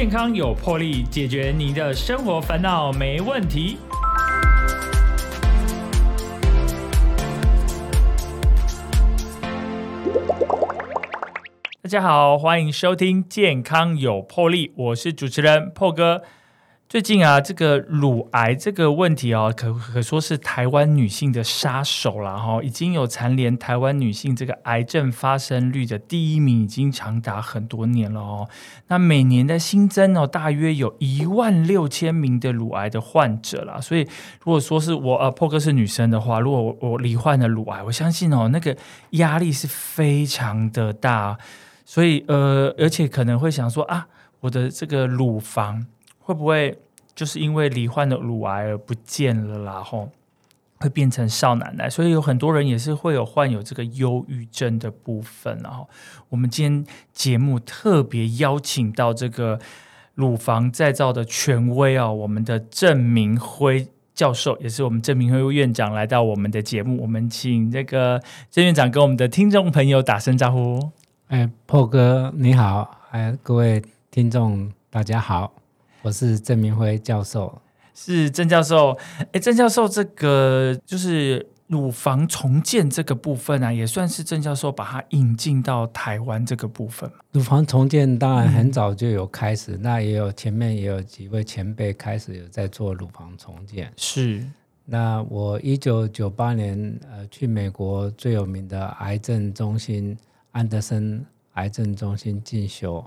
健康有魄力，解决您的生活烦恼没问题。大家好，欢迎收听《健康有魄力》，我是主持人破哥。最近啊，这个乳癌这个问题哦，可可说是台湾女性的杀手了哈。已经有蝉联台湾女性这个癌症发生率的第一名，已经长达很多年了哦。那每年的新增哦，大约有一万六千名的乳癌的患者啦。所以，如果说是我呃破哥是女生的话，如果我我罹患了乳癌，我相信哦，那个压力是非常的大。所以呃，而且可能会想说啊，我的这个乳房。会不会就是因为罹患了乳癌而不见了啦？吼，会变成少奶奶，所以有很多人也是会有患有这个忧郁症的部分。然后，我们今天节目特别邀请到这个乳房再造的权威啊，我们的郑明辉教授，也是我们郑明辉院长来到我们的节目。我们请这个郑院长跟我们的听众朋友打声招呼。哎，破哥你好，哎，各位听众大家好。我是郑明辉教授，是郑教授。哎，郑教授，这个就是乳房重建这个部分啊，也算是郑教授把它引进到台湾这个部分。乳房重建当然很早就有开始，那也有前面也有几位前辈开始有在做乳房重建。是，那我一九九八年呃去美国最有名的癌症中心安德森癌症中心进修。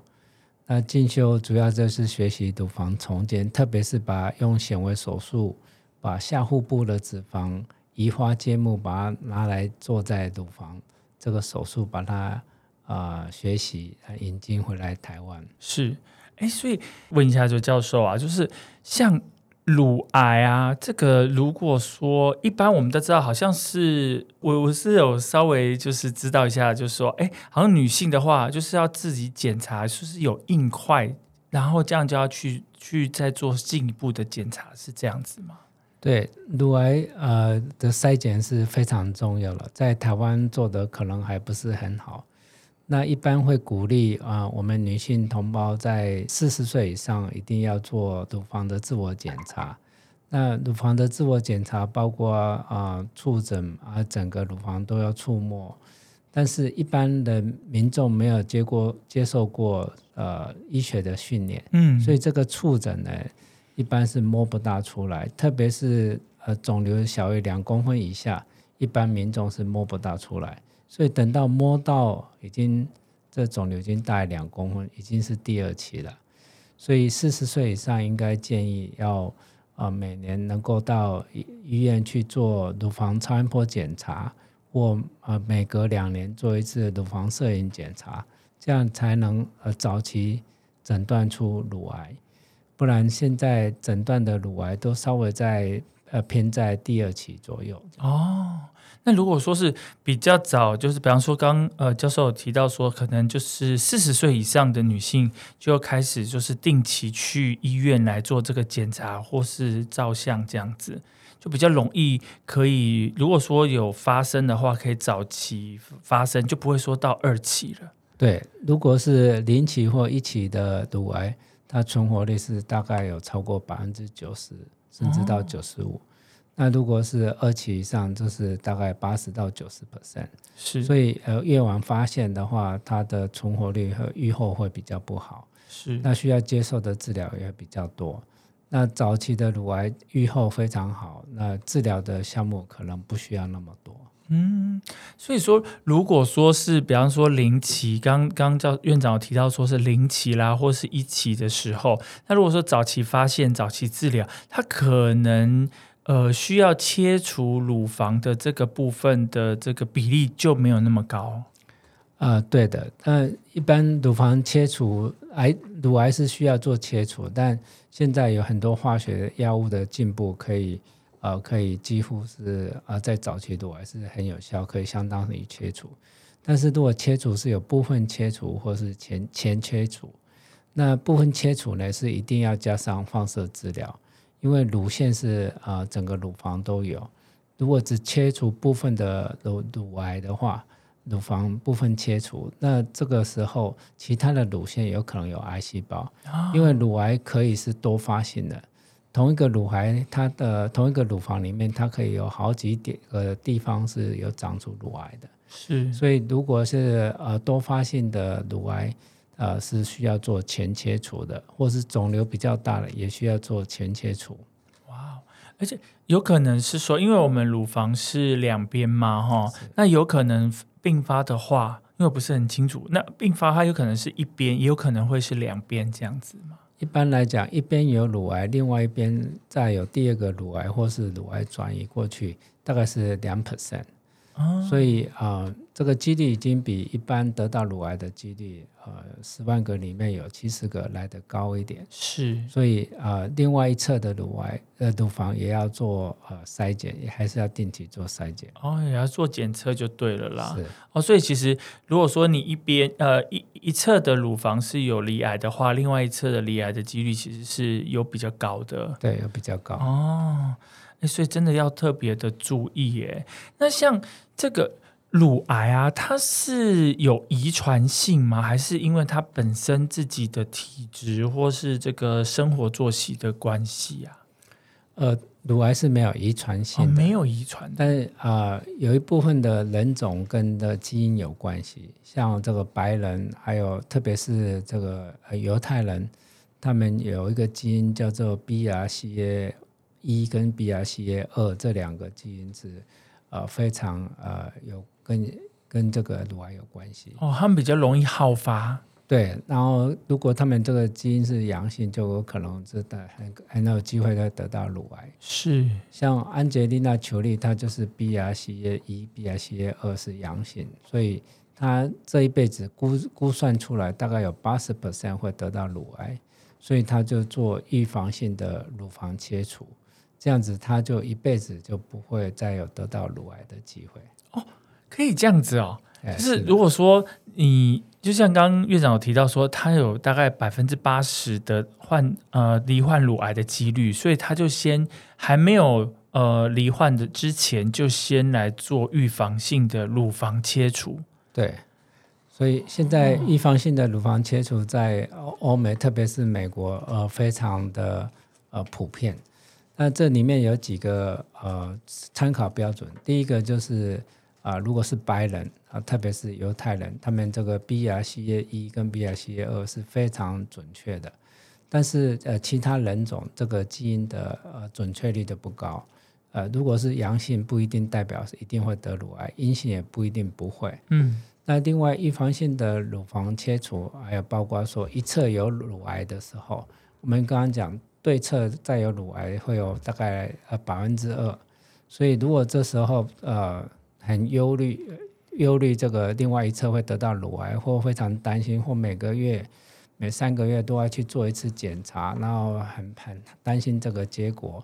那进修主要就是学习乳房重建，特别是把用显微手术把下腹部的脂肪移花接木，把它拿来做在乳房这个手术，把它啊学习引进回来台湾。是，哎，所以问一下周教授啊，就是像。乳癌啊，这个如果说一般我们都知道，好像是我我是有稍微就是知道一下，就是说，哎，好像女性的话，就是要自己检查，是不是有硬块，然后这样就要去去再做进一步的检查，是这样子吗？对，乳癌呃的筛检是非常重要了，在台湾做的可能还不是很好。那一般会鼓励啊，我们女性同胞在四十岁以上一定要做乳房的自我检查。那乳房的自我检查包括啊触诊啊，整个乳房都要触摸。但是，一般的民众没有接过接受过呃医学的训练，嗯，所以这个触诊呢，一般是摸不大出来。特别是呃肿瘤小于两公分以下，一般民众是摸不大出来。所以等到摸到已经这肿瘤已经大两公分，已经是第二期了。所以四十岁以上应该建议要啊每年能够到医院去做乳房超音波检查，或啊每隔两年做一次乳房摄影检查，这样才能呃早期诊断出乳癌。不然现在诊断的乳癌都稍微在呃偏在第二期左右。哦。那如果说是比较早，就是比方说刚呃教授有提到说，可能就是四十岁以上的女性就要开始就是定期去医院来做这个检查或是照相这样子，就比较容易可以，如果说有发生的话，可以早期发生，就不会说到二期了。对，如果是零期或一期的乳癌，它存活率是大概有超过百分之九十，甚至到九十五。那如果是二期以上，就是大概八十到九十 percent，是，所以呃越晚发现的话，它的存活率和预后会比较不好，是，那需要接受的治疗也比较多。那早期的乳癌预后非常好，那治疗的项目可能不需要那么多。嗯，所以说，如果说是比方说零期，刚刚教院长有提到说是零期啦，或是一期的时候，那如果说早期发现、早期治疗，它可能。呃，需要切除乳房的这个部分的这个比例就没有那么高。啊，对的。那一般乳房切除癌乳癌是需要做切除，但现在有很多化学药物的进步，可以呃可以几乎是啊在早期乳癌是很有效，可以相当于切除。但是如果切除是有部分切除或是前前切除，那部分切除呢是一定要加上放射治疗。因为乳腺是啊，整个乳房都有。如果只切除部分的乳乳癌的话，乳房部分切除，那这个时候其他的乳腺有可能有癌细胞，因为乳癌可以是多发性的。同一个乳癌，它的同一个乳房里面，它可以有好几点个地方是有长出乳癌的。是，所以如果是呃多发性的乳癌，呃是需要做前切除的，或是肿瘤比较大的，也需要做前切除。哇，而且有可能是说，因为我们乳房是两边嘛，哈，那有可能并发的话，因为不是很清楚，那并发它有可能是一边，也有可能会是两边这样子嘛。一般来讲，一边有乳癌，另外一边再有第二个乳癌，或是乳癌转移过去，大概是两 percent。所以啊，这个几率已经比一般得到乳癌的几率，呃，十万个里面有七十个来的高一点。是，所以啊，另外一侧的乳癌呃乳房也要做呃筛检，也还是要定期做筛检。哦，也要做检测就对了啦。是。哦，所以其实如果说你一边呃一一侧的乳房是有离癌的话，另外一侧的离癌的几率其实是有比较高的。对，有比较高。哦。所以真的要特别的注意耶。那像这个乳癌啊，它是有遗传性吗？还是因为它本身自己的体质或是这个生活作息的关系啊？呃，乳癌是没有遗传性，没有遗传，但是啊，有一部分的人种跟的基因有关系，像这个白人，还有特别是这个犹太人，他们有一个基因叫做 BRCA。一跟 BRCA 二这两个基因是呃非常呃有跟跟这个乳癌有关系哦，他们比较容易好发。对，然后如果他们这个基因是阳性，就有可能是的很很有机会会得到乳癌。是，像安吉丽娜·裘丽，她就是 BRCA 一、BRCA 二是阳性，所以她这一辈子估估算出来大概有八十 percent 会得到乳癌，所以她就做预防性的乳房切除。这样子，他就一辈子就不会再有得到乳癌的机会哦。可以这样子哦，就是如果说你就像刚刚院长有提到说，他有大概百分之八十的患呃罹患乳癌的几率，所以他就先还没有呃罹患的之前，就先来做预防性的乳房切除。对，所以现在预防性的乳房切除在欧美，特别是美国，呃，非常的呃普遍。那这里面有几个呃参考标准，第一个就是啊，如果是白人啊，特别是犹太人，他们这个 BRCA 一跟 BRCA 二是非常准确的，但是呃其他人种这个基因的呃准确率都不高，呃如果是阳性不一定代表是一定会得乳癌，阴性也不一定不会。嗯，那另外预防性的乳房切除，还有包括说一侧有乳癌的时候，我们刚刚讲。对侧再有乳癌会有大概呃百分之二，所以如果这时候呃很忧虑忧虑这个另外一侧会得到乳癌，或非常担心，或每个月每三个月都要去做一次检查，然后很很担心这个结果，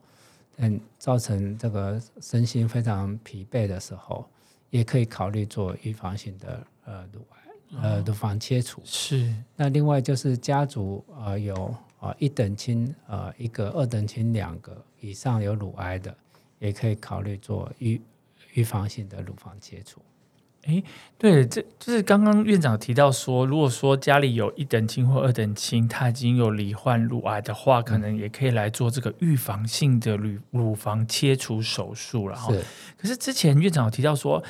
嗯，造成这个身心非常疲惫的时候，也可以考虑做预防性的呃乳癌呃乳房切除。是，那另外就是家族呃有。啊，一等亲，呃，一个二等亲，两个以上有乳癌的，也可以考虑做预预防性的乳房切除。诶，对，这就是刚刚院长提到说，如果说家里有一等亲或二等亲，他已经有罹患乳癌的话，可能也可以来做这个预防性的乳乳房切除手术了。是，可是之前院长有提到说。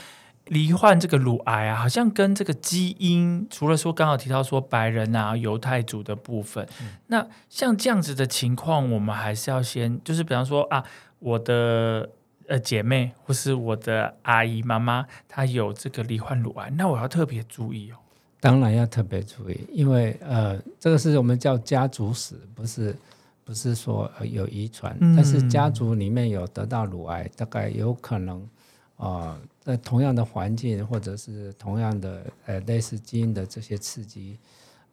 罹患这个乳癌啊，好像跟这个基因，除了说刚好提到说白人啊、犹太族的部分，那像这样子的情况，我们还是要先，就是比方说啊，我的呃姐妹或是我的阿姨妈妈，她有这个罹患乳癌，那我要特别注意哦。当然要特别注意，因为呃，这个是我们叫家族史，不是不是说有遗传，但是家族里面有得到乳癌，大概有可能啊。在同样的环境，或者是同样的呃类似基因的这些刺激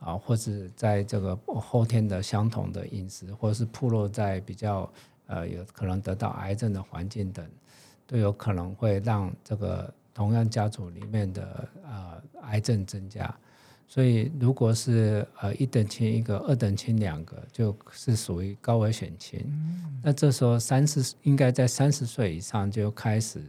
啊，或者在这个后天的相同的饮食，或者是暴露在比较呃有可能得到癌症的环境等，都有可能会让这个同样家族里面的呃癌症增加。所以，如果是呃一等亲一个，二等亲两个，就是属于高危险亲。那这时候三十应该在三十岁以上就开始。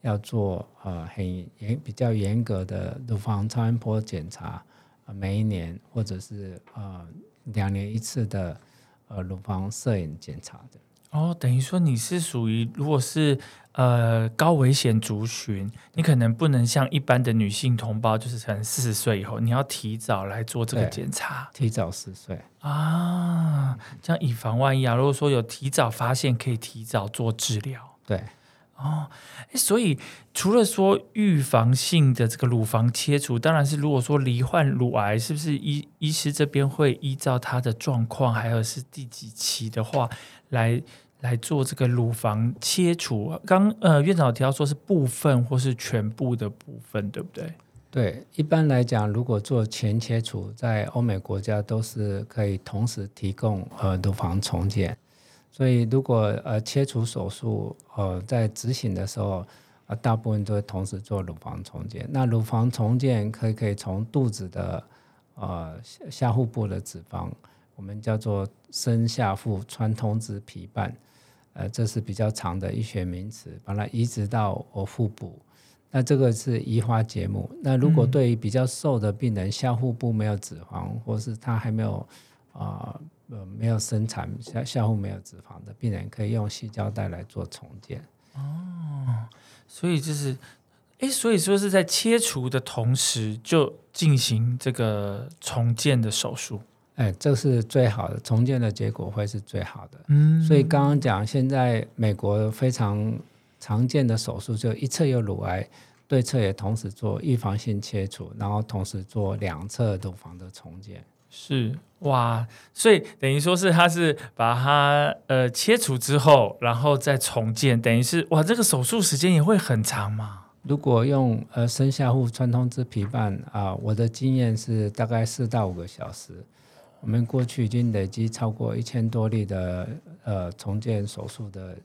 要做呃很严比较严格的乳房超音波检查，呃每一年或者是呃两年一次的呃乳房摄影检查的。哦，等于说你是属于，如果是呃高危险族群，你可能不能像一般的女性同胞，就是可能四十岁以后，你要提早来做这个检查提早十岁，啊，这样以防万一啊。如果说有提早发现，可以提早做治疗。对，哦所以除了说预防性的这个乳房切除，当然是如果说罹患乳癌，是不是医医师这边会依照他的状况，还有是第几期的话，来来做这个乳房切除？刚呃院长提到说是部分或是全部的部分，对不对？对，一般来讲，如果做前切除，在欧美国家都是可以同时提供呃乳房重建，所以如果呃切除手术呃在执行的时候，呃大部分都会同时做乳房重建。那乳房重建可以可以从肚子的呃下下腹部的脂肪，我们叫做深下腹穿通支皮瓣，呃这是比较长的医学名词，把它移植到我腹部。那这个是移花接木。那如果对于比较瘦的病人，下腹部没有脂肪，或是他还没有啊呃没有生产下下腹没有脂肪的病人，可以用细胶带来做重建。哦所以就是，哎，所以说是在切除的同时就进行这个重建的手术。哎，这是最好的重建的结果会是最好的。嗯所以刚刚讲，现在美国非常常见的手术，就一侧有乳癌，对侧也同时做预防性切除，然后同时做两侧乳房的重建。是哇，所以等于说是他是把它呃切除之后，然后再重建，等于是哇，这个手术时间也会很长嘛。如果用呃深下腹穿通支皮瓣啊、我的经验是大概四到五个小时。我们过去已经累积超过一千多例的呃重建手术的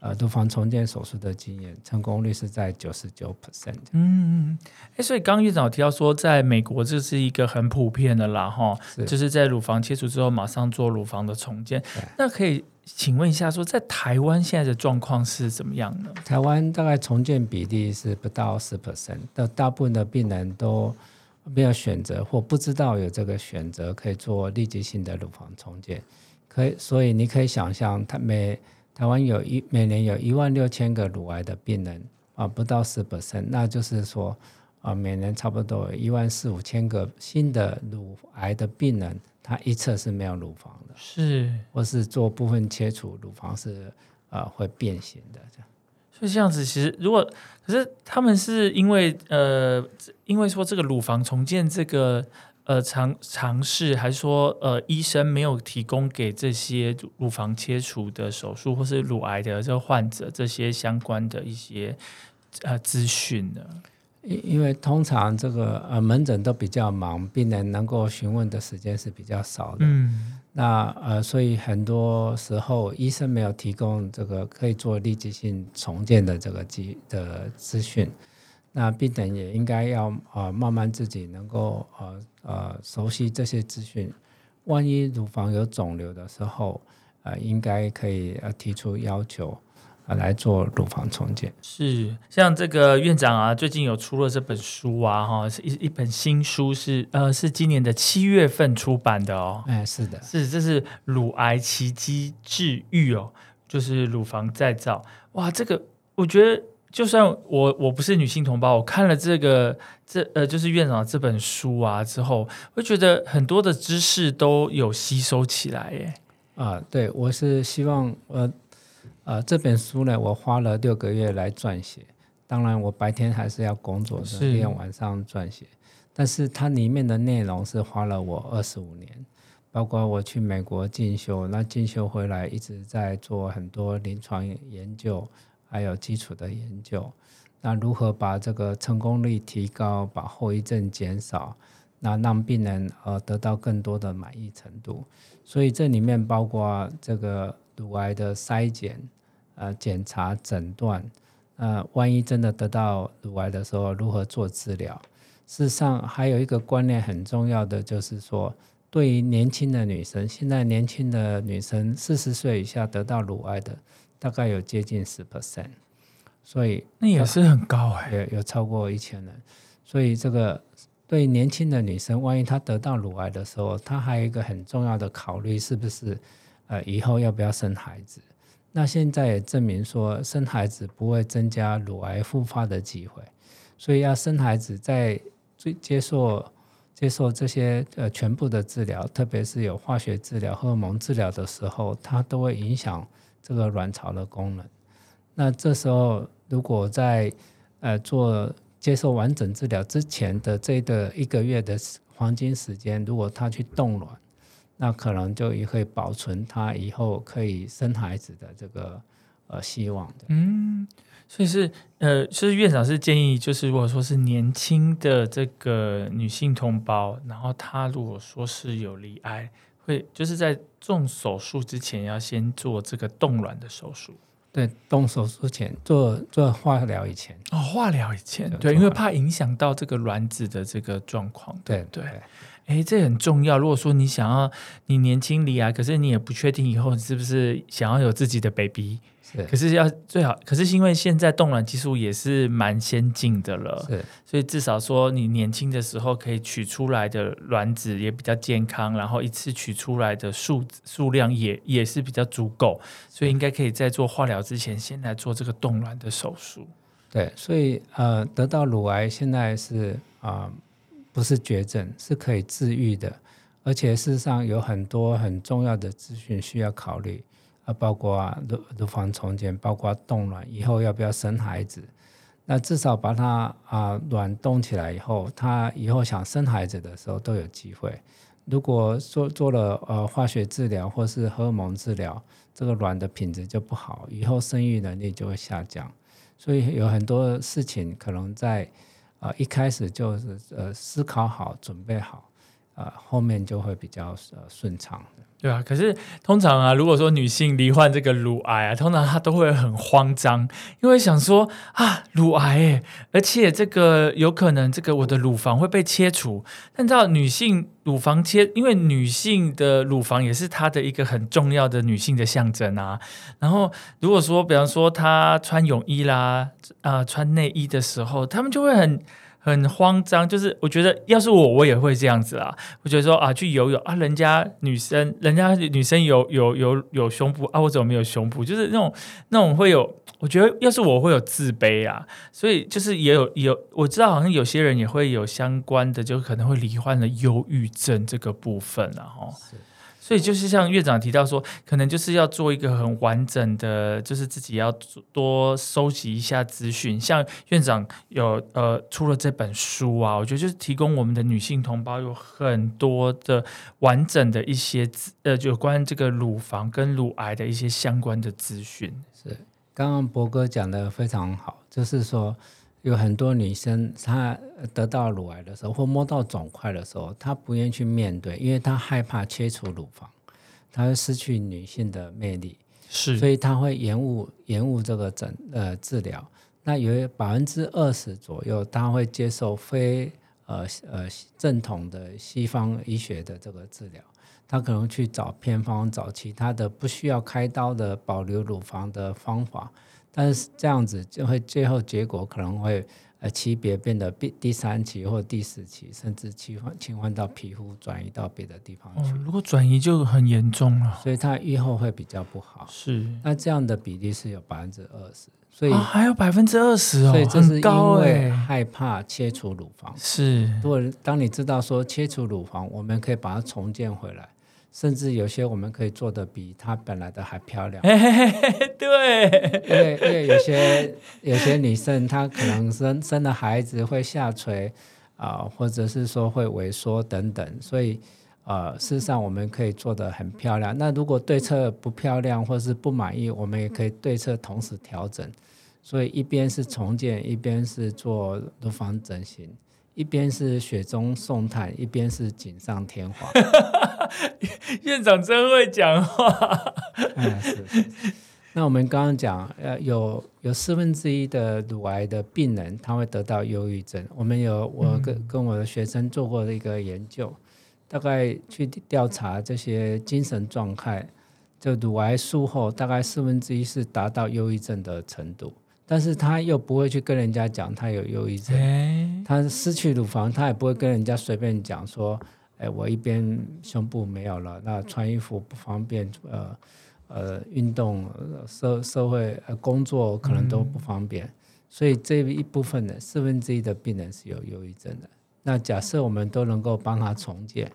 呃乳房重建手术的经验，成功率是在九十九 percent。嗯，哎，所以刚刚院长有提到说，在美国这是一个很普遍的啦，哈，就是在乳房切除之后马上做乳房的重建。那可以请问一下说在台湾现在的状况是怎么样呢？台湾大概重建比例是不到十 percent，的大部分的病人都没有选择或不知道有这个选择可以做立即性的乳房重建，可以，所以你可以想象，他每台湾有一每年有一万六千个乳癌的病人啊，不到十 percent，那就是说啊，每年差不多有一万四五千个新的乳癌的病人，他一侧是没有乳房的，是，或是做部分切除，乳房是呃会变形的这样。所以这样子，其实如果可是他们是因为呃，因为说这个乳房重建这个呃尝尝试，还是说呃医生没有提供给这些乳乳房切除的手术或是乳癌的这个患者这些相关的一些呃资讯呢？因因为通常这个呃门诊都比较忙，病人能够询问的时间是比较少的。嗯，那呃，所以很多时候医生没有提供这个可以做立即性重建的这个机的资讯，那病人也应该要呃慢慢自己能够呃呃熟悉这些资讯。万一乳房有肿瘤的时候，呃，应该可以呃提出要求，呃来做乳房重建。是像这个院长啊，最近有出了这本书啊，哈，是一一本新书是，呃是今年的七月份出版的哦。哎，是的，是，这是乳癌奇迹治愈哦，就是乳房再造。哇，这个我觉得，就算我我不是女性同胞，我看了这个这呃，就是院长这本书啊之后，会觉得很多的知识都有吸收起来耶。啊，对，我是希望呃呃这本书呢，我花了六个月来撰写。当然，我白天还是要工作的，是利用晚上撰写。但是它里面的内容是花了我二十五年，包括我去美国进修，那进修回来一直在做很多临床研究，还有基础的研究。那如何把这个成功率提高，把后遗症减少，那让病人呃得到更多的满意程度。所以这里面包括这个乳癌的筛检、呃检查、诊断，呃，万一真的得到乳癌的时候，如何做治疗？事实上，还有一个观念很重要的，就是说，对于年轻的女生，现在年轻的女生四十岁以下得到乳癌的，大概有接近十 percent。所以那也是很高哎、有有超过一千人，所以这个对年轻的女生，万一她得到乳癌的时候，她还有一个很重要的考虑，是不是呃以后要不要生孩子？那现在也证明说，生孩子不会增加乳癌复发的机会，所以要生孩子在最接受接受这些呃全部的治疗，特别是有化学治疗、荷尔蒙治疗的时候，它都会影响这个卵巢的功能。那这时候如果在呃做接受完整治疗之前的这个一个月的黄金时间，如果他去冻卵，那可能就也会保存他以后可以生孩子的这个呃希望的。嗯，所以是呃，就是院长是建议，就是如果说是年轻的这个女性同胞，然后她如果说是有离癌，会就是在动手术之前要先做这个冻卵的手术。对，动手术前做做化疗以前，哦，化疗以前对对，因为怕影响到这个卵子的这个状况。对对哎，这很重要。如果说你想要你年轻离啊，可是你也不确定以后是不是想要有自己的 baby，是。可是要最好，可是因为现在冻卵技术也是蛮先进的了，是。所以至少说你年轻的时候可以取出来的卵子也比较健康，然后一次取出来的数数量也也是比较足够，所以应该可以在做化疗之前先来做这个冻卵的手术。对，所以呃，得到乳癌现在是啊、不是绝症，是可以治愈的，而且事实上有很多很重要的资讯需要考虑，啊，包括啊乳乳房重建，包括冻卵，以后要不要生孩子。那至少把它啊、卵冻起来以后，它以后想生孩子的时候都有机会。如果做做了呃化学治疗或是荷尔蒙治疗，这个卵的品质就不好，以后生育能力就会下降。所以有很多事情可能在呃一开始就是呃思考好、准备好，呃后面就会比较呃顺畅。对啊，可是通常啊，如果说女性罹患这个乳癌啊，通常她都会很慌张，因为想说啊，乳癌诶，而且这个有可能这个我的乳房会被切除。但知道女性乳房切，因为女性的乳房也是她的一个很重要的女性的象征啊。然后如果说，比方说她穿泳衣啦，啊、穿内衣的时候，她们就会很。很慌张，就是我觉得要是我，我也会这样子啊。我觉得说啊，去游泳啊，人家女生，人家女生有有有有胸部啊，我怎么没有胸部？就是那种那种会有，我觉得要是我会有自卑啊，所以就是也有有，我知道好像有些人也会有相关的，就可能会罹患了忧郁症这个部分啊，哈。所以就是像院长提到说，可能就是要做一个很完整的，就是自己要多收集一下资讯。像院长有呃出了这本书啊，我觉得就是提供我们的女性同胞有很多的完整的一些资呃有关这个乳房跟乳癌的一些相关的资讯。是刚刚博哥讲的非常好，就是说有很多女生她得到乳癌的时候，或摸到肿块的时候，她不愿意去面对，因为她害怕切除乳房，她会失去女性的魅力，是所以她会延误延误这个诊呃治疗。那有百分之二十左右，她会接受非呃呃正统的西方医学的这个治疗。他可能去找偏方，找其他的不需要开刀的保留乳房的方法，但是这样子就会最后结果可能会呃期别变得第第三期或第四期，甚至侵换侵换到皮肤，转移到别的地方去，哦，如果转移就很严重了。所以它预后会比较不好。是那这样的比例是有百分之二十，所以、啊，还有百分之二十哦，所以这是高因为哎、害怕切除乳房。是如果当你知道说切除乳房，我们可以把它重建回来，甚至有些我们可以做的比她本来的还漂亮。对，因为因为有些有些女生她可能生生了孩子会下垂啊、或者是说会萎缩等等，所以呃，事实上我们可以做的很漂亮。那如果对侧不漂亮或是不满意，我们也可以对侧同时调整。所以一边是重建，一边是做乳房整形，一边是雪中送炭，一边是锦上添花。院长真会讲话。嗯，是是是。那我们刚刚讲，呃，有有四分之一的乳癌的病人，他会得到忧郁症。我们有我跟、跟我的学生做过的一个研究，大概去调查这些精神状态，就乳癌术后大概四分之一是达到忧郁症的程度，但是他又不会去跟人家讲他有忧郁症。哎，他失去乳房，他也不会跟人家随便讲说，哎，我一边胸部没有了，那穿衣服不方便，呃呃，运动、呃社社会、呃工作可能都不方便。所以这一部分的四分之一的病人是有忧郁症的。那假设我们都能够帮他重建，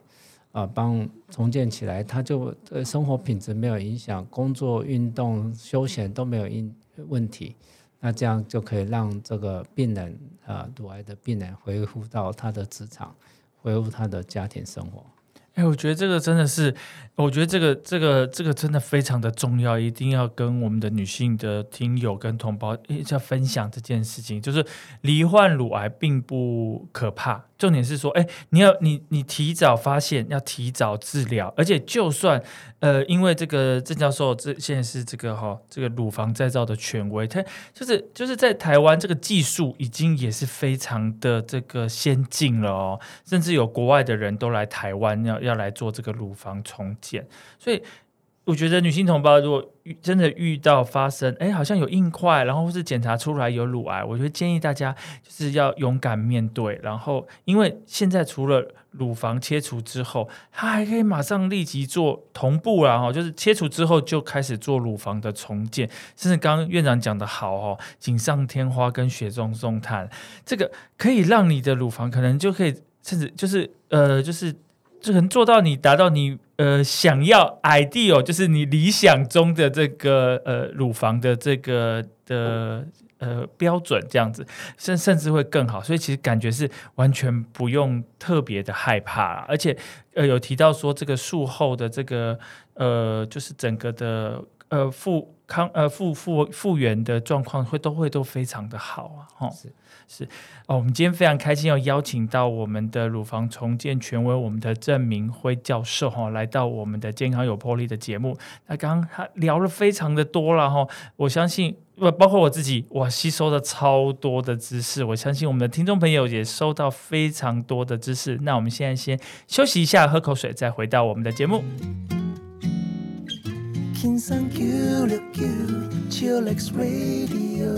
啊、帮重建起来，他就呃生活品质没有影响，工作、运动、休闲都没有因问题。那这样就可以让这个病人，呃，乳癌的病人恢复到他的职场，恢复他的家庭生活。哎，我觉得这个真的是，我觉得这个这个这个真的非常的重要，一定要跟我们的女性的听友跟同胞一起要分享这件事情。就是罹患乳癌并不可怕，重点是说，哎，你要你你提早发现，要提早治疗，而且就算呃，因为这个郑教授这现在是这个哈、这个乳房再造的权威，他就是就是在台湾这个技术已经也是非常的这个先进了哦，甚至有国外的人都来台湾要要来做这个乳房重建，所以我觉得女性同胞如果真的遇到发生，哎，好像有硬块，然后或是检查出来有乳癌，我觉得建议大家就是要勇敢面对，然后因为现在除了乳房切除之后，它还可以马上立即做同步啦，哈，就是切除之后就开始做乳房的重建，甚至刚刚院长讲的好哦，锦上添花跟雪中送炭，这个可以让你的乳房可能就可以，甚至就是呃，就是就能做到你达到你呃想要 ideal，就是你理想中的这个呃乳房的这个的呃标准这样子，甚甚至会更好。所以其实感觉是完全不用特别的害怕，而且呃有提到说这个术后的这个呃就是整个的呃腹康呃复复复原的状况会都会都非常的好啊，哈是是哦，我们今天非常开心要邀请到我们的乳房重建权威，我们的郑明辉教授哈、来到我们的健康有魄力的节目。那刚刚他聊了非常的多了哈、我相信不包括我自己，我吸收了超多的知识，我相信我们的听众朋友也收到非常多的知识。那我们现在先休息一下，喝口水，再回到我们的节目。Kinsan QQ Chillax Radio.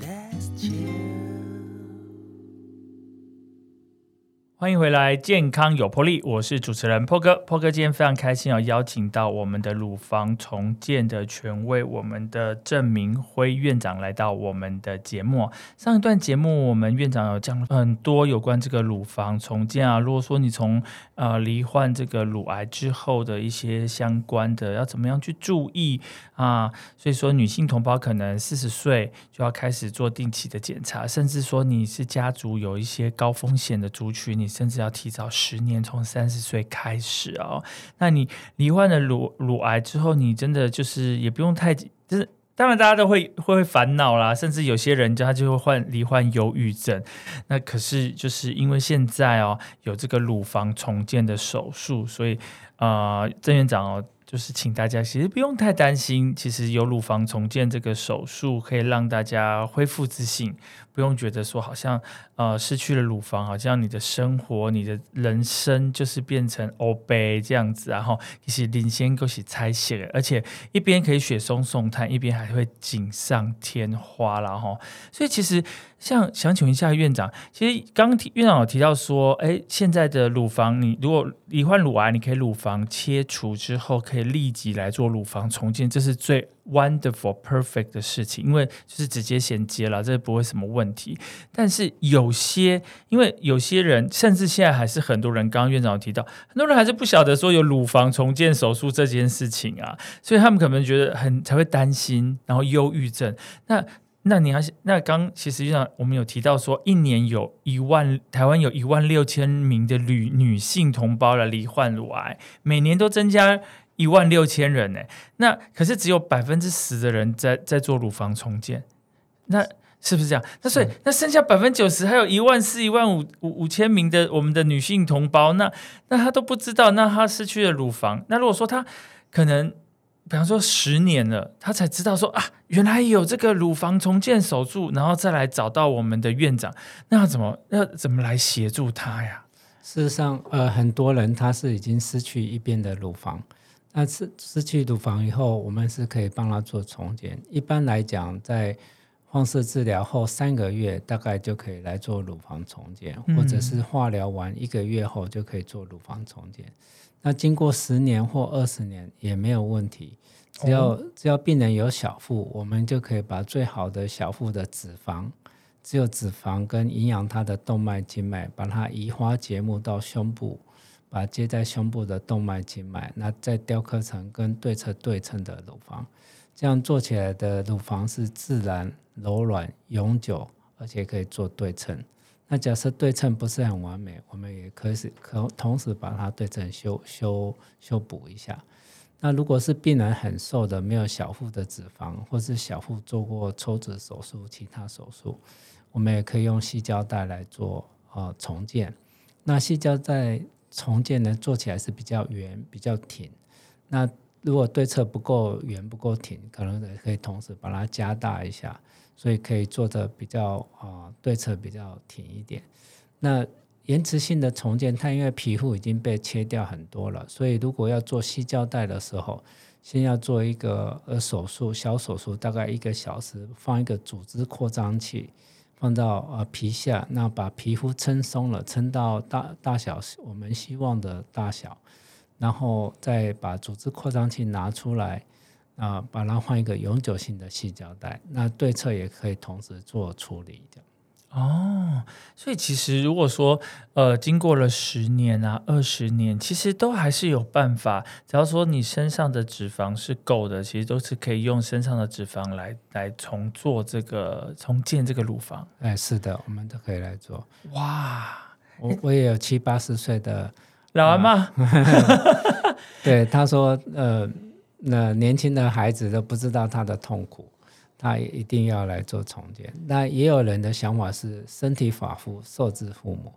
That's chill. 欢迎回来，健康有魄力，我是主持人破哥。破哥今天非常开心要邀请到我们的乳房重建的权威，我们的郑明辉院长来到我们的节目。上一段节目，我们院长有讲了很多有关这个乳房重建啊。如果说你从呃罹患这个乳癌之后的一些相关的，要怎么样去注意啊？所以说，女性同胞可能四十岁就要开始做定期的检查，甚至说你是家族有一些高风险的族群，你甚至要提早十年，从三十岁开始哦。那你罹患了乳乳癌之后，你真的就是也不用太就是。当然，大家都会会会烦恼啦，甚至有些人他就会患罹患忧郁症。那可是就是因为现在哦有这个乳房重建的手术，所以啊，郑院长哦，就是请大家其实不用太担心，其实有乳房重建这个手术可以让大家恢复自信，不用觉得说好像呃失去了乳房，好像你的生活、你的人生就是变成欧杯这样子，然后其实领先都是拆卸，而且一边可以雪松送炭，一边还会锦上添花啦哈。所以其实像想请问一下院长，其实刚提院长有提到说，哎，现在的乳房，你如果罹患乳癌，你可以乳房切除之后，可以立即来做乳房重建，这是最 wonderful perfect 的事情，因为就是直接衔接了，这不会什么问题。但是有些，因为有些人，甚至现在还是很多人，刚刚院长有提到，很多人还是不晓得说有乳房重建手术这件事情啊，所以他们可能觉得很才会担心，然后忧郁症。那那你要那刚其实上我们有提到说，一年有一万台湾有一万六千名的女女性同胞来罹患乳癌，每年都增加一万六千人呢。那可是只有百分之十的人在在做乳房重建，那是不是这样？那所以那剩下百分之九十，还有一万四、一万五五五千名的我们的女性同胞，那那她都不知道，那她失去了乳房。那如果说她可能。比方说十年了，他才知道说啊，原来有这个乳房重建手术，然后再来找到我们的院长，那怎么要怎么来协助他呀？事实上，呃，很多人他是已经失去一边的乳房，那失失去乳房以后，我们是可以帮他做重建。一般来讲，在放射治疗后三个月，大概就可以来做乳房重建，或者是化疗完一个月后就可以做乳房重建。那经过十年或二十年也没有问题，只要、只要病人有小腹，我们就可以把最好的小腹的脂肪，只有脂肪跟营养它的动脉静脉，把它移花接木到胸部，把接在胸部的动脉静脉，那再雕刻成跟对侧对称的乳房，这样做起来的乳房是自然、柔软、永久，而且可以做对称。那假设对称不是很完美，我们也可以是可同时把它对称修修修补一下。那如果是病人很瘦的，没有小腹的脂肪，或是小腹做过抽脂手术、其他手术，我们也可以用细胶带来做呃重建。那细胶带重建呢，做起来是比较圆、比较挺。那如果对侧不够圆、不够挺，可能也可以同时把它加大一下，所以可以做的比较啊、对侧比较挺一点。那延迟性的重建，它因为皮肤已经被切掉很多了，所以如果要做细胶带的时候，先要做一个呃手术，小手术大概一个小时，放一个组织扩张器放到呃皮下，那把皮肤撑松了，撑到大大小我们希望的大小，然后再把组织扩张器拿出来。啊、把它换一个永久性的细胶带，那对侧也可以同时做处理的。哦，所以其实如果说呃，经过了十年啊、二十年，其实都还是有办法。只要说你身上的脂肪是够的，其实都是可以用身上的脂肪来来重做这个重建这个乳房。哎，是的，我们都可以来做。哇，我我也有七八十岁的，老阿妈，对他说，呃，那年轻的孩子都不知道他的痛苦，他一定要来做重建。那也有人的想法是，身体发肤受之父母，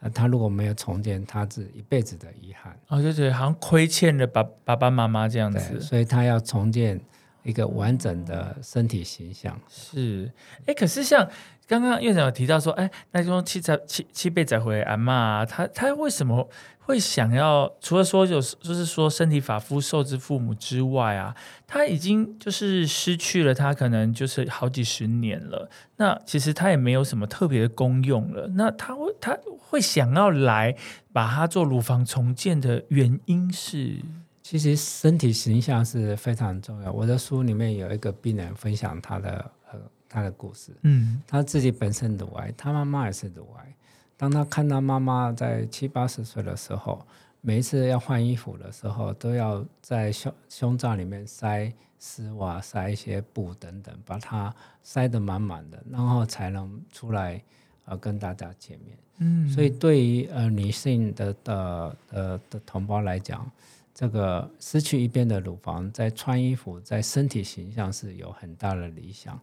那，他如果没有重建，他是一辈子的遗憾。哦，就觉得好像亏欠了爸爸爸妈妈这样，子。所以他要重建一个完整的身体形象。是，哎，可是像刚刚院长有提到说，哎，那种七仔七七辈仔回阿嬷啊，他他为什么会想要？除了说有就是说身体发肤受之父母之外啊，他已经就是失去了他可能就是好几十年了。那其实他也没有什么特别的功用了。那他会他会想要来把它做乳房重建的原因是，其实身体形象是非常重要。我的书里面有一个病人分享他的呃他的故事，嗯他自己本身乳癌，他妈妈也是乳癌。当他看到妈妈在七八十岁的时候，每一次要换衣服的时候，都要在胸胸罩里面塞丝袜、塞一些布等等，把它塞得满满的，然后才能出来呃跟大家见面。嗯，所以对于呃女性的的的的同胞来讲，这个失去一边的乳房，在穿衣服、在身体形象是有很大的理想。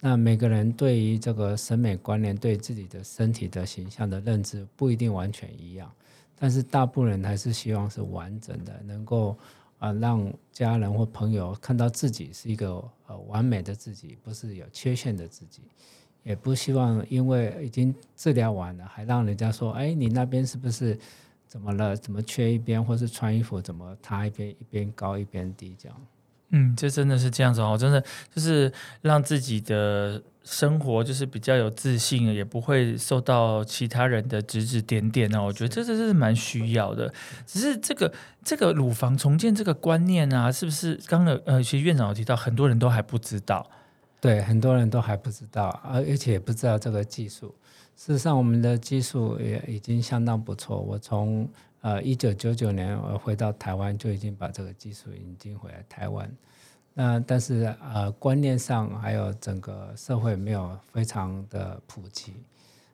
那每个人对于这个审美观念、对自己的身体的形象的认知不一定完全一样，但是大部分人还是希望是完整的，能够啊、让家人或朋友看到自己是一个呃完美的自己，不是有缺陷的自己。也不希望因为已经治疗完了，还让人家说，哎，你那边是不是怎么了？怎么缺一边，或是穿衣服怎么塌一边，一边高一边低这样？嗯，这真的是这样子哦，真的就是让自己的生活就是比较有自信，也不会受到其他人的指指点点哦。我觉得这这是蛮需要的。只是这个这个乳房重建这个观念啊，是不是刚刚呃，其实院长有提到，很多人都还不知道。对，很多人都还不知道，而而且也不知道这个技术。事实上，我们的技术也已经相当不错。我从呃一九九九年我回到台湾，就已经把这个技术引进回来台湾。那但是呃观念上还有整个社会没有非常的普及，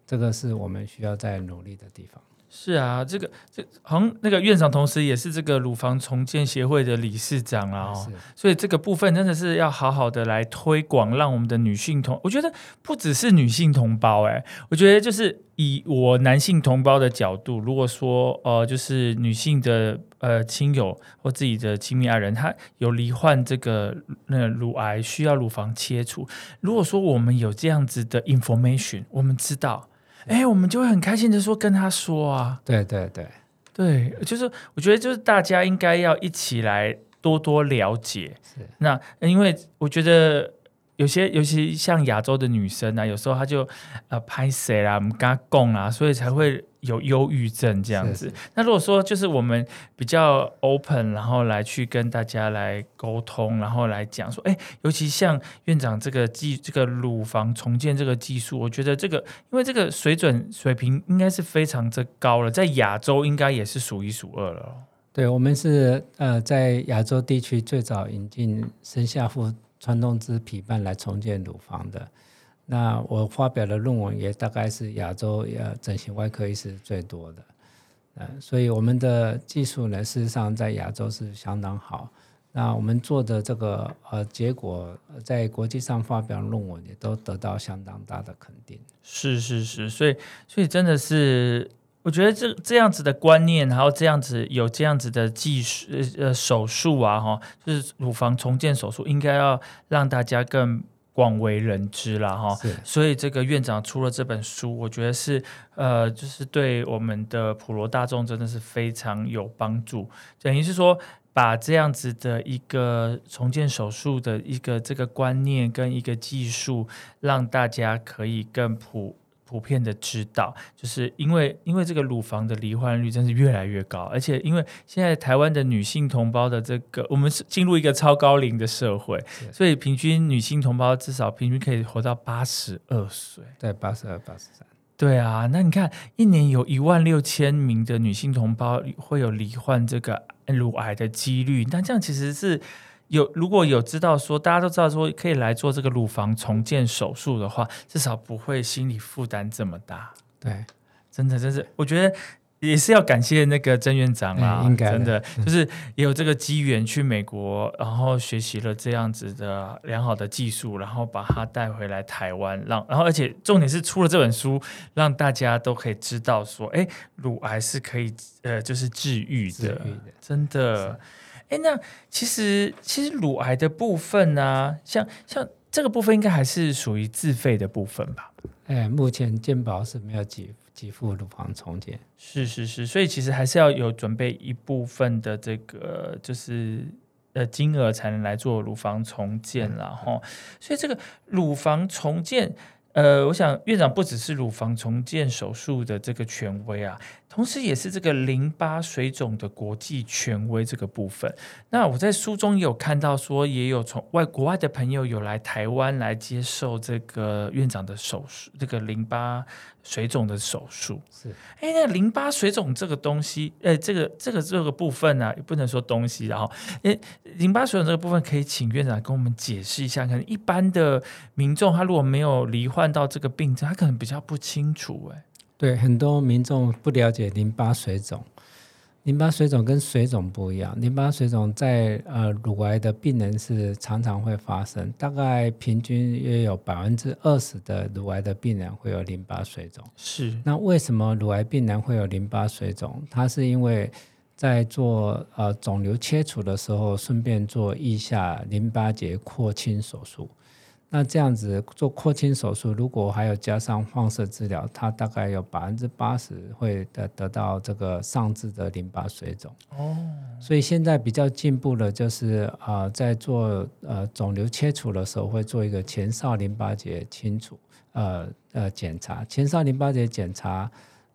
这个是我们需要在努力的地方。是啊，这个这好像那个院长同时也是这个乳房重建协会的理事长啊、哦，所以这个部分真的是要好好的来推广，让我们的女性同，我觉得不只是女性同胞，哎，我觉得就是以我男性同胞的角度，如果说呃，就是女性的呃亲友或自己的亲密爱人，他有罹患这个那个乳癌，需要乳房切除，如果说我们有这样子的 information，我们知道，哎，我们就会很开心的说跟他说啊，对对对，对，就是我觉得就是大家应该要一起来多多了解。是那因为我觉得有些，尤其像亚洲的女生啊，有时候她就呃拍谁啦，我们跟她共啊，所以才会有忧郁症这样子。是那如果说就是我们比较 open，然后来去跟大家来沟通，然后来讲说，哎，尤其像院长这个技这个乳房重建这个技术，我觉得这个因为这个水准水平应该是非常之高了，在亚洲应该也是数一数二了哦。对，我们是呃在亚洲地区最早引进生下腹穿洞支皮瓣来重建乳房的。那我发表的论文也大概是亚洲呃整形外科医师最多的，呃，所以我们的技术呢，事实上在亚洲是相当好。那我们做的这个呃结果，在国际上发表论文也都得到相当大的肯定。是是是，所以所以真的是，我觉得这这样子的观念，然后这样子有这样子的技术呃呃手术啊，哈，就是乳房重建手术，应该要让大家更广为人知啦，哈。所以这个院长出了这本书，我觉得是呃，就是对我们的普罗大众真的是非常有帮助。等于是说，把这样子的一个重建手术的一个这个观念跟一个技术，让大家可以更普。普遍的知道，就是因为因为这个乳房的罹患率真是越来越高，而且因为现在台湾的女性同胞的这个，我们是进入一个超高龄的社会，所以平均女性同胞至少平均可以活到八十二岁。对八十二、八十三。对啊，那你看，一年有一万六千名的女性同胞会有罹患这个乳癌的几率，那这样其实是有如果有知道说，大家都知道说可以来做这个乳房重建手术的话，至少不会心理负担这么大。对，真的，真是，我觉得也是要感谢那个曾院长啦，嗯应该真的就是也有这个机缘去美国，然后学习了这样子的良好的技术，然后把它带回来台湾，让然后而且重点是出了这本书，让大家都可以知道说，哎，乳癌是可以呃就是治愈的，治愈的真的。哎，那其实其实乳癌的部分呢、像像这个部分应该还是属于自费的部分吧？哎，目前健保是没有给给付乳房重建。是是是，所以其实还是要有准备一部分的这个就是呃金额才能来做乳房重建啦哈。所以这个乳房重建，呃，我想院长不只是乳房重建手术的这个权威啊，同时也是这个淋巴水肿的国际权威这个部分。那我在书中有看到说，也有从外国外的朋友有来台湾来接受这个院长的手术，这个淋巴水肿的手术。是哎，那淋巴水肿这个东西，呃，这个这个这个部分呢、也不能说东西，然后，诶，淋巴水肿这个部分，可以请院长跟我们解释一下。可能一般的民众，他如果没有罹患到这个病症，他可能比较不清楚。哎，对，很多民众不了解淋巴水肿。淋巴水肿跟水肿不一样，淋巴水肿在呃乳癌的病人是常常会发生，大概平均约有百分之二十的乳癌的病人会有淋巴水肿。是那为什么乳癌病人会有淋巴水肿？它是因为在做呃肿瘤切除的时候，顺便做腋下淋巴结扩清手术。那这样子做扩清手术，如果还有加上放射治疗，它大概有百分之八十会得得到这个上肢的淋巴水肿。哦，所以现在比较进步的就是啊、呃在做呃肿瘤切除的时候，会做一个前哨淋巴结清除，呃呃检查。前哨淋巴结检查，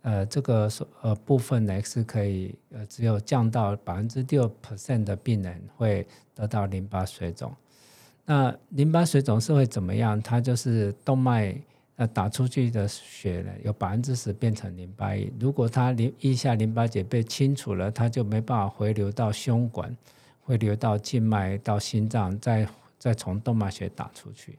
呃这个手呃部分呢是可以呃只有降到百分之六 percent 的病人会得到淋巴水肿。那淋巴水肿是会怎么样？它就是动脉呃打出去的血呢，有百分之十变成淋巴液。如果它淋腋下淋巴结被清除了，它就没办法回流到胸管，回流到静脉到心脏，再再从动脉血打出去。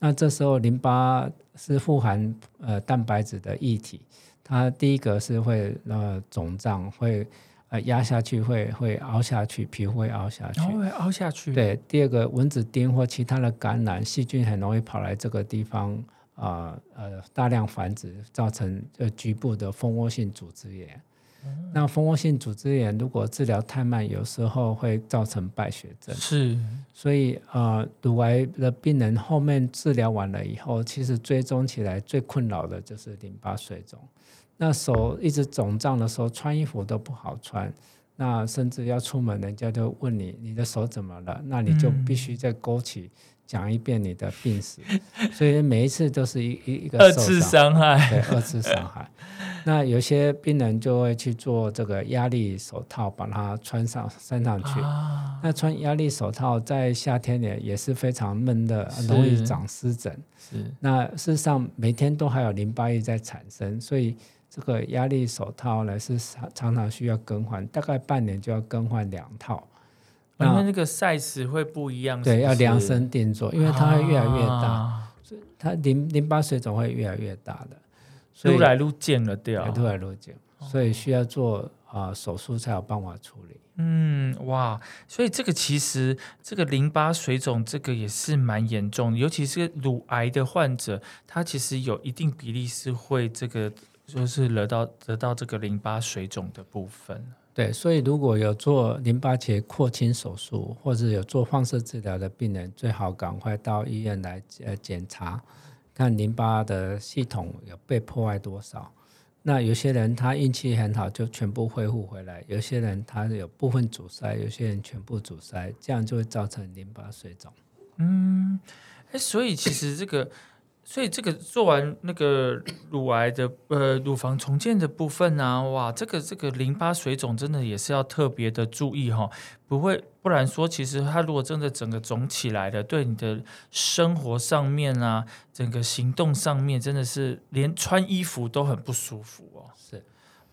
那这时候淋巴是富含呃蛋白质的液体，它第一个是会呃肿胀，会呃压下去，会会凹下去，皮肤会凹下去。然后会凹下去。，对，第二个蚊子叮或其他的感染细菌很容易跑来这个地方，啊呃大量繁殖，造成呃局部的蜂窝性组织炎。那蜂窝性组织炎如果治疗太慢，有时候会造成败血症。是所以呃，乳癌的病人后面治疗完了以后，其实追踪起来最困扰的就是淋巴水肿。那手一直肿胀的时候，穿衣服都不好穿。那甚至要出门，人家就问你你的手怎么了，那你就嗯必须再勾起讲一遍你的病史，所以每一次都是一一一个受二次伤，害，对二次伤害。那有些病人就会去做这个压力手套，把它穿上穿上去。啊，那穿压力手套在夏天也也是非常闷的，容易长湿疹。是那事实上每天都还有淋巴液在产生，所以这个压力手套呢是常常常需要更换，大概半年就要更换两套。那因为那个 size 会不一样，对，是不是要量身定做，因为它会越来越大，啊它淋淋巴水肿会越来越大的，所以撸来撸见了对啊。撸来撸见，所以需要做啊、手术才有办法处理。嗯，哇，所以这个其实这个淋巴水肿这个也是蛮严重的，尤其是乳癌的患者，他其实有一定比例是会这个就是得到得到这个淋巴水肿的部分。对，所以如果有做淋巴结扩清手术，或者有做放射治疗的病人，最好赶快到医院来呃检查，看淋巴的系统有被破坏多少。那有些人他运气很好，就全部恢复回来；有些人他有部分阻塞，有些人全部阻塞，这样就会造成淋巴水肿。嗯，哎，所以其实这个，所以这个做完那个乳癌的呃乳房重建的部分啊，哇，这个这个淋巴水肿真的也是要特别的注意哈、不会不然说，其实它如果真的整个肿起来了，对你的生活上面啊，整个行动上面，真的是连穿衣服都很不舒服哦。是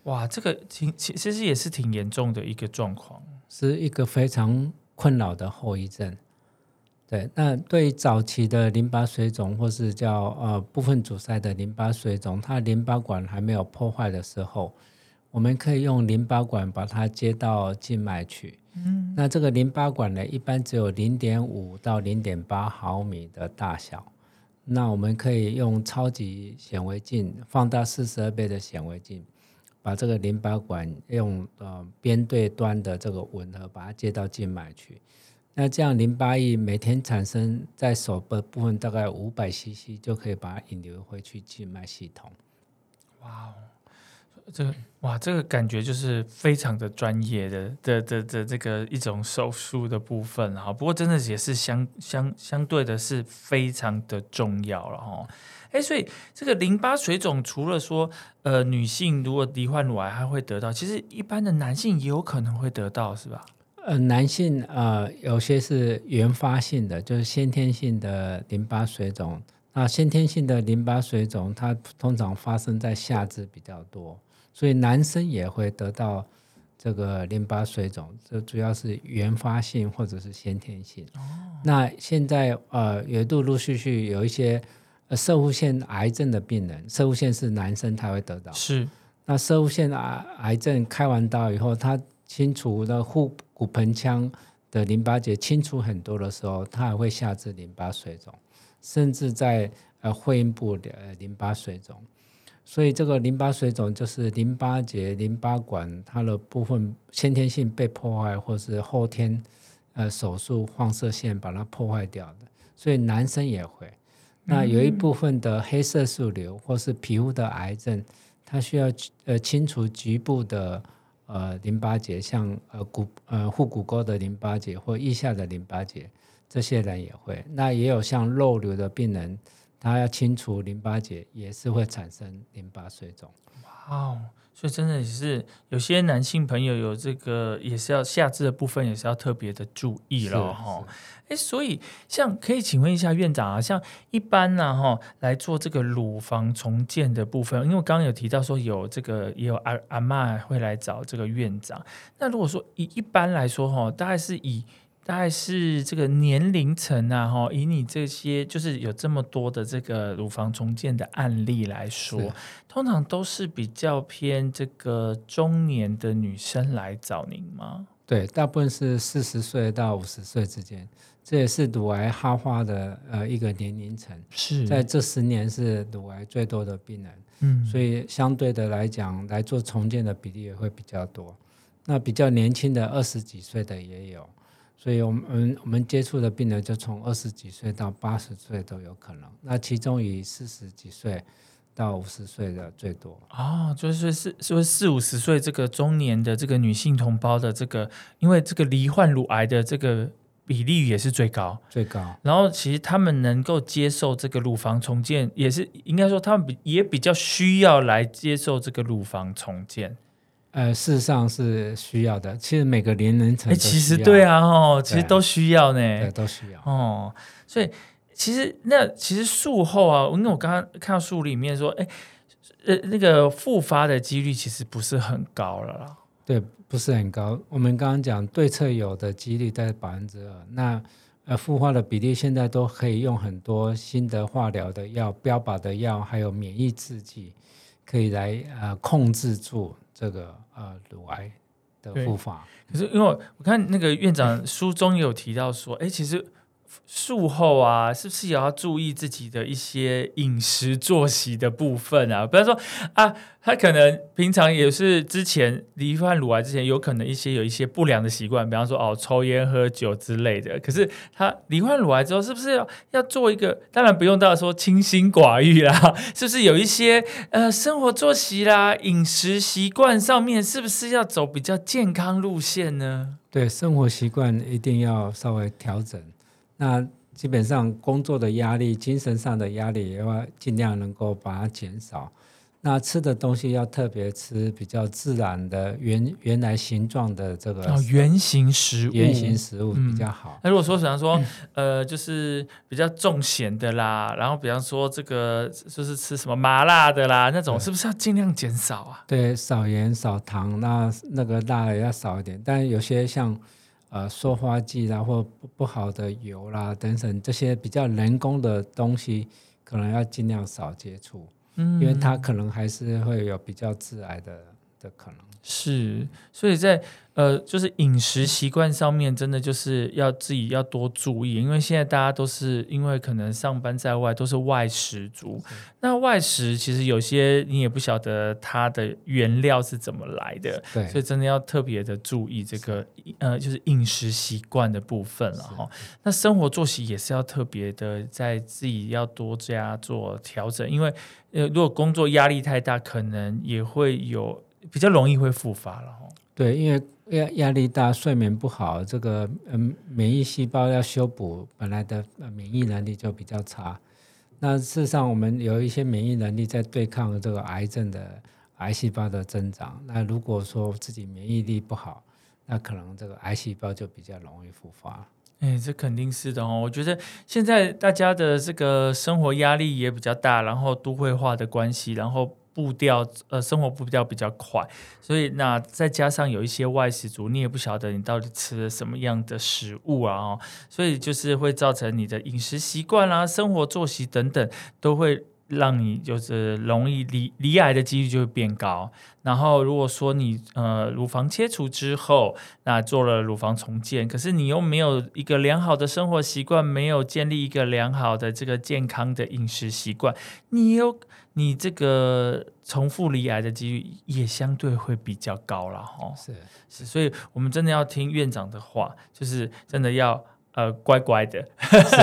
哇，这个挺其其实也是挺严重的一个状况。是一个非常困扰的后遗症。对，那对早期的淋巴水肿，或是叫呃部分阻塞的淋巴水肿，它淋巴管还没有破坏的时候，我们可以用淋巴管把它接到静脉去。嗯，那这个淋巴管呢，一般只有零点五到零点八毫米的大小。那我们可以用超级显微镜放大四十二倍的显微镜，把这个淋巴管用呃边对端的这个吻合把它接到静脉去。那这样淋巴液每天产生在手的部分大概五百 CC 就可以把它引流回去静脉系统。哇哦，这个哇，这个感觉就是非常的专业的的的的这个一种手术的部分哈。不过真的也是相相相对的是非常的重要了哈。哎，所以这个淋巴水肿除了说呃女性如果罹患乳癌还会得到，其实一般的男性也有可能会得到，是吧？呃，男性呃有些是原发性的，就是先天性的淋巴水肿。那先天性的淋巴水肿，它通常发生在下肢比较多，所以男生也会得到这个淋巴水肿。这主要是原发性或者是先天性。那现在呃，也陆陆续续有一些呃射物腺癌症的病人，射物腺是男生他会得到，是那射物腺癌癌症开完刀以后，它清除的腹骨盆腔的淋巴结清除很多的时候，它还会下至淋巴水肿，甚至在呃会阴部的淋巴水肿。所以这个淋巴水肿就是淋巴结、淋巴管它的部分先天性被破坏，或是后天呃手术放射线把它破坏掉的。所以男生也会。那有一部分的黑色素瘤或是皮肤的癌症，它需要呃清除局部的呃淋巴结，像呃骨呃腹股沟的淋巴结或腋下的淋巴结，这些人也会。那也有像肉瘤的病人，他要清除淋巴结，也是会产生淋巴水肿。哇哦，所以真的也是有些男性朋友有这个也是要下肢的部分也是要特别的注意了是哈。哎，所以像可以请问一下院长啊，像一般呢、哈来做这个乳房重建的部分，因为我刚刚有提到说有这个也有阿阿嬷会来找这个院长。那如果说以一般来说哈，大概是以大概是这个年龄层啊，哈，以你这些就是有这么多的这个乳房重建的案例来说，通常都是比较偏这个中年的女生来找您吗？对，大部分是四十岁到五十岁之间，这也是乳癌哈化的呃一个年龄层。是在这十年是乳癌最多的病人。嗯，所以相对的来讲，来做重建的比例也会比较多。那比较年轻的二十几岁的也有，所以我们我们接触的病人就从二十几岁到八十岁都有可能。那其中以四十几岁到五十岁的最多。哦，就是四就是四五十岁这个中年的这个女性同胞的这个，因为这个罹患乳癌的这个比例也是最高。最高，然后其实他们能够接受这个乳房重建，也是应该说他们比也比较需要来接受这个乳房重建。呃，事实上是需要的。其实每个年龄层哎，都其实对，啊，哦，其实都需要呢。对，都需要。哦，所以其实那其实术后啊，因为我刚刚看到书里面说，哎，呃，那个复发的几率其实不是很高了啦。对，不是很高。我们刚刚讲对侧有的几率在百分之二，那呃复发的比例现在都可以用很多新的化疗的药、标靶的药，还有免疫制剂，可以来呃控制住这个呃乳癌的复发。可是因为我看那个院长书中有提到说，哎，其实术后啊，是不是也要注意自己的一些饮食作息的部分啊？比方说啊，他可能平常也是之前罹患乳癌之前，有可能一些有一些不良的习惯，比方说哦抽烟喝酒之类的。可是他罹患乳癌之后，是不是要要做一个？当然不用到说清心寡欲啦，是不是有一些呃生活作息啦、饮食习惯上面，是不是要走比较健康路线呢？对，生活习惯一定要稍微调整。那基本上工作的压力、精神上的压力也要尽量能够把它减少。那吃的东西要特别吃比较自然的原原来形状的这个哦，原型食物，原形食物嗯比较好。那如果说，比方说，呃，就是比较重咸的啦，然后比方说这个就是吃什么麻辣的啦，那种是不是要尽量减少啊？对，少盐少糖，那那个辣也要少一点。但有些像呃塑化剂啦，或不不好的油啦等等这些比较人工的东西，可能要尽量少接触，嗯因为它可能还是会有比较致癌的的可能。是，所以在呃，就是饮食习惯上面，真的就是要自己要多注意，因为现在大家都是因为可能上班在外都是外食族，那外食其实有些你也不晓得它的原料是怎么来的，对，所以真的要特别的注意这个呃，就是饮食习惯的部分了哈。那生活作息也是要特别的在自己要多加做调整，因为呃，如果工作压力太大，可能也会有比较容易会复发了哈。对，因为压压力大、睡眠不好，这个嗯免疫细胞要修补本来的免疫能力就比较差。那事实上，我们有一些免疫能力在对抗这个癌症的癌细胞的增长。那如果说自己免疫力不好，那可能这个癌细胞就比较容易复发。哎，这肯定是的哦。我觉得现在大家的这个生活压力也比较大，然后都会化的关系，然后步调呃生活步调比较快，所以那再加上有一些外食族，你也不晓得你到底吃了什么样的食物啊哦，所以就是会造成你的饮食习惯啦、生活作息等等都会。让你就是容易离离癌的几率就会变高，然后如果说你呃乳房切除之后，那做了乳房重建，可是你又没有一个良好的生活习惯，没有建立一个良好的这个健康的饮食习惯，你又你这个重复离癌的几率也相对会比较高了哈。是，是，所以我们真的要听院长的话，就是真的要。呃，乖乖的，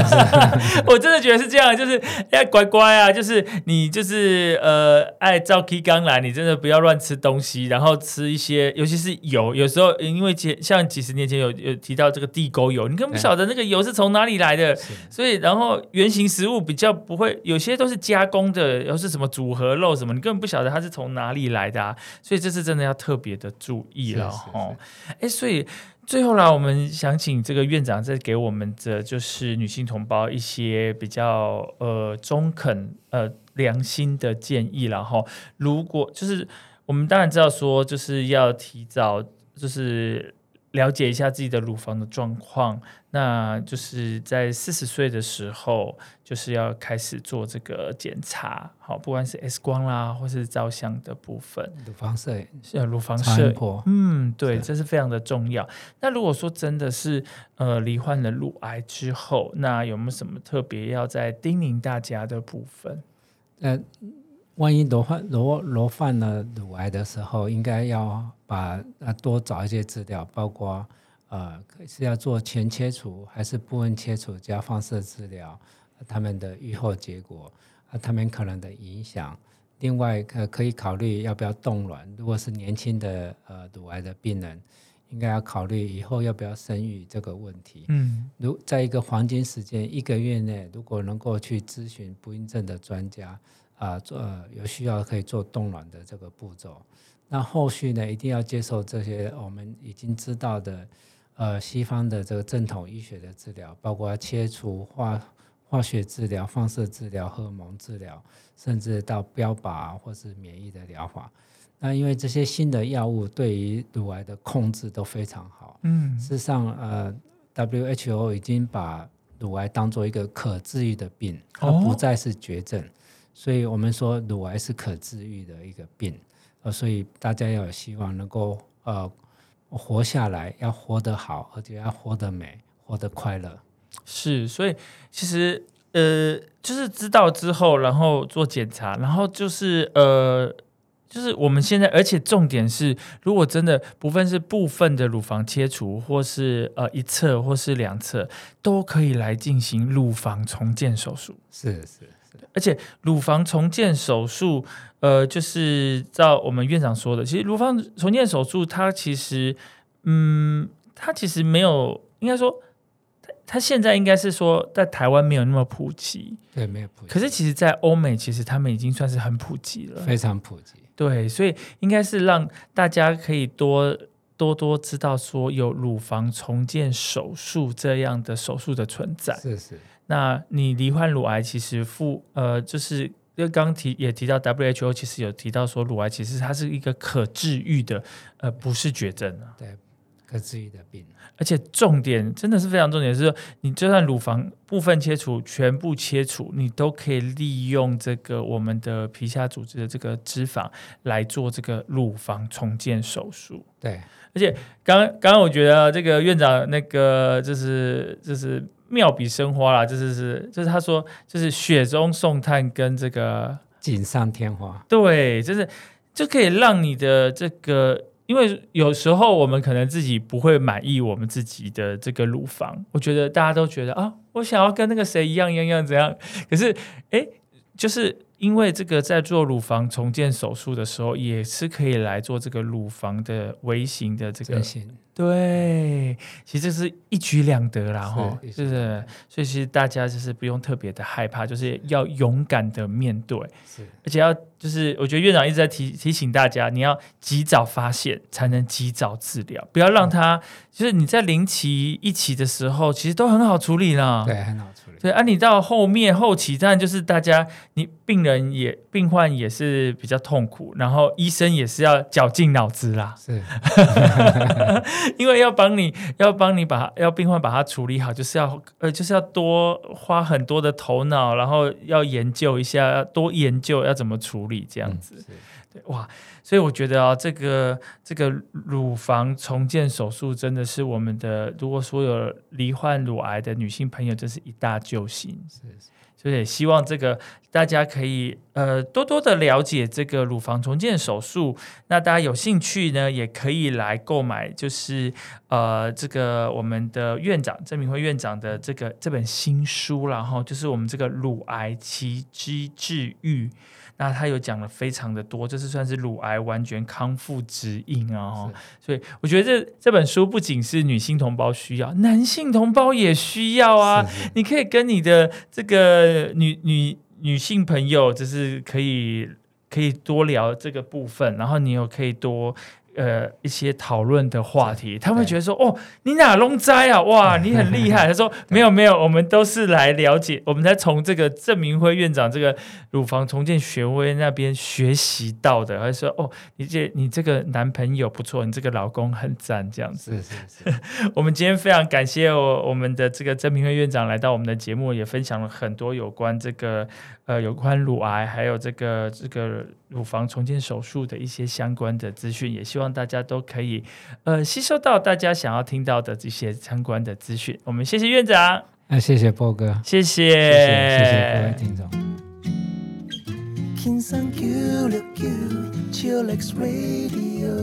我真的觉得是这样，就是要乖乖啊，就是你就是呃，爱照 K 刚来，你真的不要乱吃东西，然后吃一些，尤其是油，有时候因为几像几十年前有有提到这个地沟油，你根本不晓得那个油是从哪里来的，所以然后原型食物比较不会，有些都是加工的，又是什么组合肉什么，你根本不晓得它是从哪里来的啊，所以这次真的要特别的注意了哦。哎，所以最后啦，我们想请这个院长再给我们的就是女性同胞一些比较呃中肯呃良心的建议然后如果就是我们当然知道说就是要提早就是了解一下自己的乳房的状况，那就是在四十岁的时候，就是要开始做这个检查，好，不管是 X 光啦，或是照相的部分，乳房摄影、是呃乳房超摄音波，嗯，对，是这是非常的重要。那如果说真的是呃罹患了乳癌之后，那有没有什么特别要在叮咛大家的部分？呃，万一罹患罹罹患了乳癌的时候，应该要把呃多找一些资料，包括呃是要做全切除还是部分切除加放射治疗，呃他们的预后结果，啊他们可能的影响，另外呃可以考虑要不要冻卵，如果是年轻的呃乳癌的病人，应该要考虑以后要不要生育这个问题。嗯如在一个黄金时间一个月内，如果能够去咨询不孕症的专家啊，做、呃、有需要可以做冻卵的这个步骤。那后续呢，一定要接受这些我们已经知道的呃西方的这个正统医学的治疗，包括切除、化化学治疗、放射治疗、荷尔蒙治疗，甚至到标靶啊或是免疫的疗法。那因为这些新的药物对于乳癌的控制都非常好，嗯事实上，呃，WHO 已经把乳癌当做一个可治愈的病，它哦不再是绝症，所以我们说乳癌是可治愈的一个病，呃，所以大家要有希望能够呃活下来，要活得好，而且要活得美，活得快乐。是，所以其实呃，就是知道之后，然后做检查，然后就是呃。就是我们现在，而且重点是，如果真的不分是部分的乳房切除，或是呃一侧或是两侧，都可以来进行乳房重建手术。是是是，而且乳房重建手术，呃，就是照我们院长说的，其实乳房重建手术它其实，嗯，它其实没有，应该说，它它现在应该是说在台湾没有那么普及，对，没有普及，可是其实，在欧美其实他们已经算是很普及了。非常普及。对，所以应该是让大家可以多多多知道说有乳房重建手术这样的手术的存在。是是，那你罹患乳癌，其实复呃，就是因为刚刚提也提到 WHO 其实有提到说，乳癌其实它是一个可治愈的，呃，不是绝症啊。对，可治愈的病。而且重点真的是非常重点，是说你就算乳房部分切除、全部切除，你都可以利用这个我们的皮下组织的这个脂肪来做这个乳房重建手术。对，而且刚刚刚我觉得这个院长那个就是就是妙笔生花啦，就是是就是他说就是雪中送炭跟这个锦上添花。对，就是就可以让你的这个，因为有时候我们可能自己不会满意我们自己的这个乳房，我觉得大家都觉得啊，我想要跟那个谁一样一样一样怎样，可是哎，就是因为这个在做乳房重建手术的时候，也是可以来做这个乳房的微型的这个对，其实这是一举两得啦，是哈，是不是？所以其实大家就是不用特别的害怕，就是要勇敢的面对，是而且要就是，我觉得院长一直在提提醒大家，你要及早发现，才能及早治疗，不要让它就是你在零期一期的时候，其实都很好处理啦。对，很好处理。对啊，你到后面后期，当然就是大家，你病人也病患也是比较痛苦，然后医生也是要绞尽脑汁啦。是 因为要帮你要帮你把要病患把它处理好，就是要呃就是要多花很多的头脑，然后要研究一下，要多研究要怎么处理这样子。对哇，所以我觉得啊，这个这个乳房重建手术真的是我们的，如果说有罹患乳癌的女性朋友，真是一大救星。是是所以也希望这个大家可以呃多多的了解这个乳房重建手术。那大家有兴趣呢，也可以来购买，就是呃这个我们的院长郑明辉院长的这个这本新书，然后就是我们这个乳癌奇迹治愈。那他有讲了非常的多，这是算是乳癌完全康复指引啊、哦，所以我觉得这这本书不仅是女性同胞需要，男性同胞也需要啊。是是你可以跟你的这个女女女性朋友，就是可以可以多聊这个部分，然后你又可以多。呃，一些讨论的话题，他们会觉得说：“哦，你哪弄栽啊？哇，你很厉害。”他说：“没有，没有，我们都是来了解，我们在从这个郑明辉院长这个乳房重建学位那边学习到的。”他说：“哦，你这你这个男朋友不错，你这个老公很赞，这样子。”是是是，我们今天非常感谢我我们的这个郑明辉院长来到我们的节目，也分享了很多有关这个呃有关乳癌还有这个这个乳房重建手术的一些相关的资讯，也希望大家都可以呃吸收到大家想要听到的这些相关的资讯。我们谢谢院长，那谢谢波哥，谢谢谢谢谢谢各位听众。Kinsan Q, Q, Chillax Radio.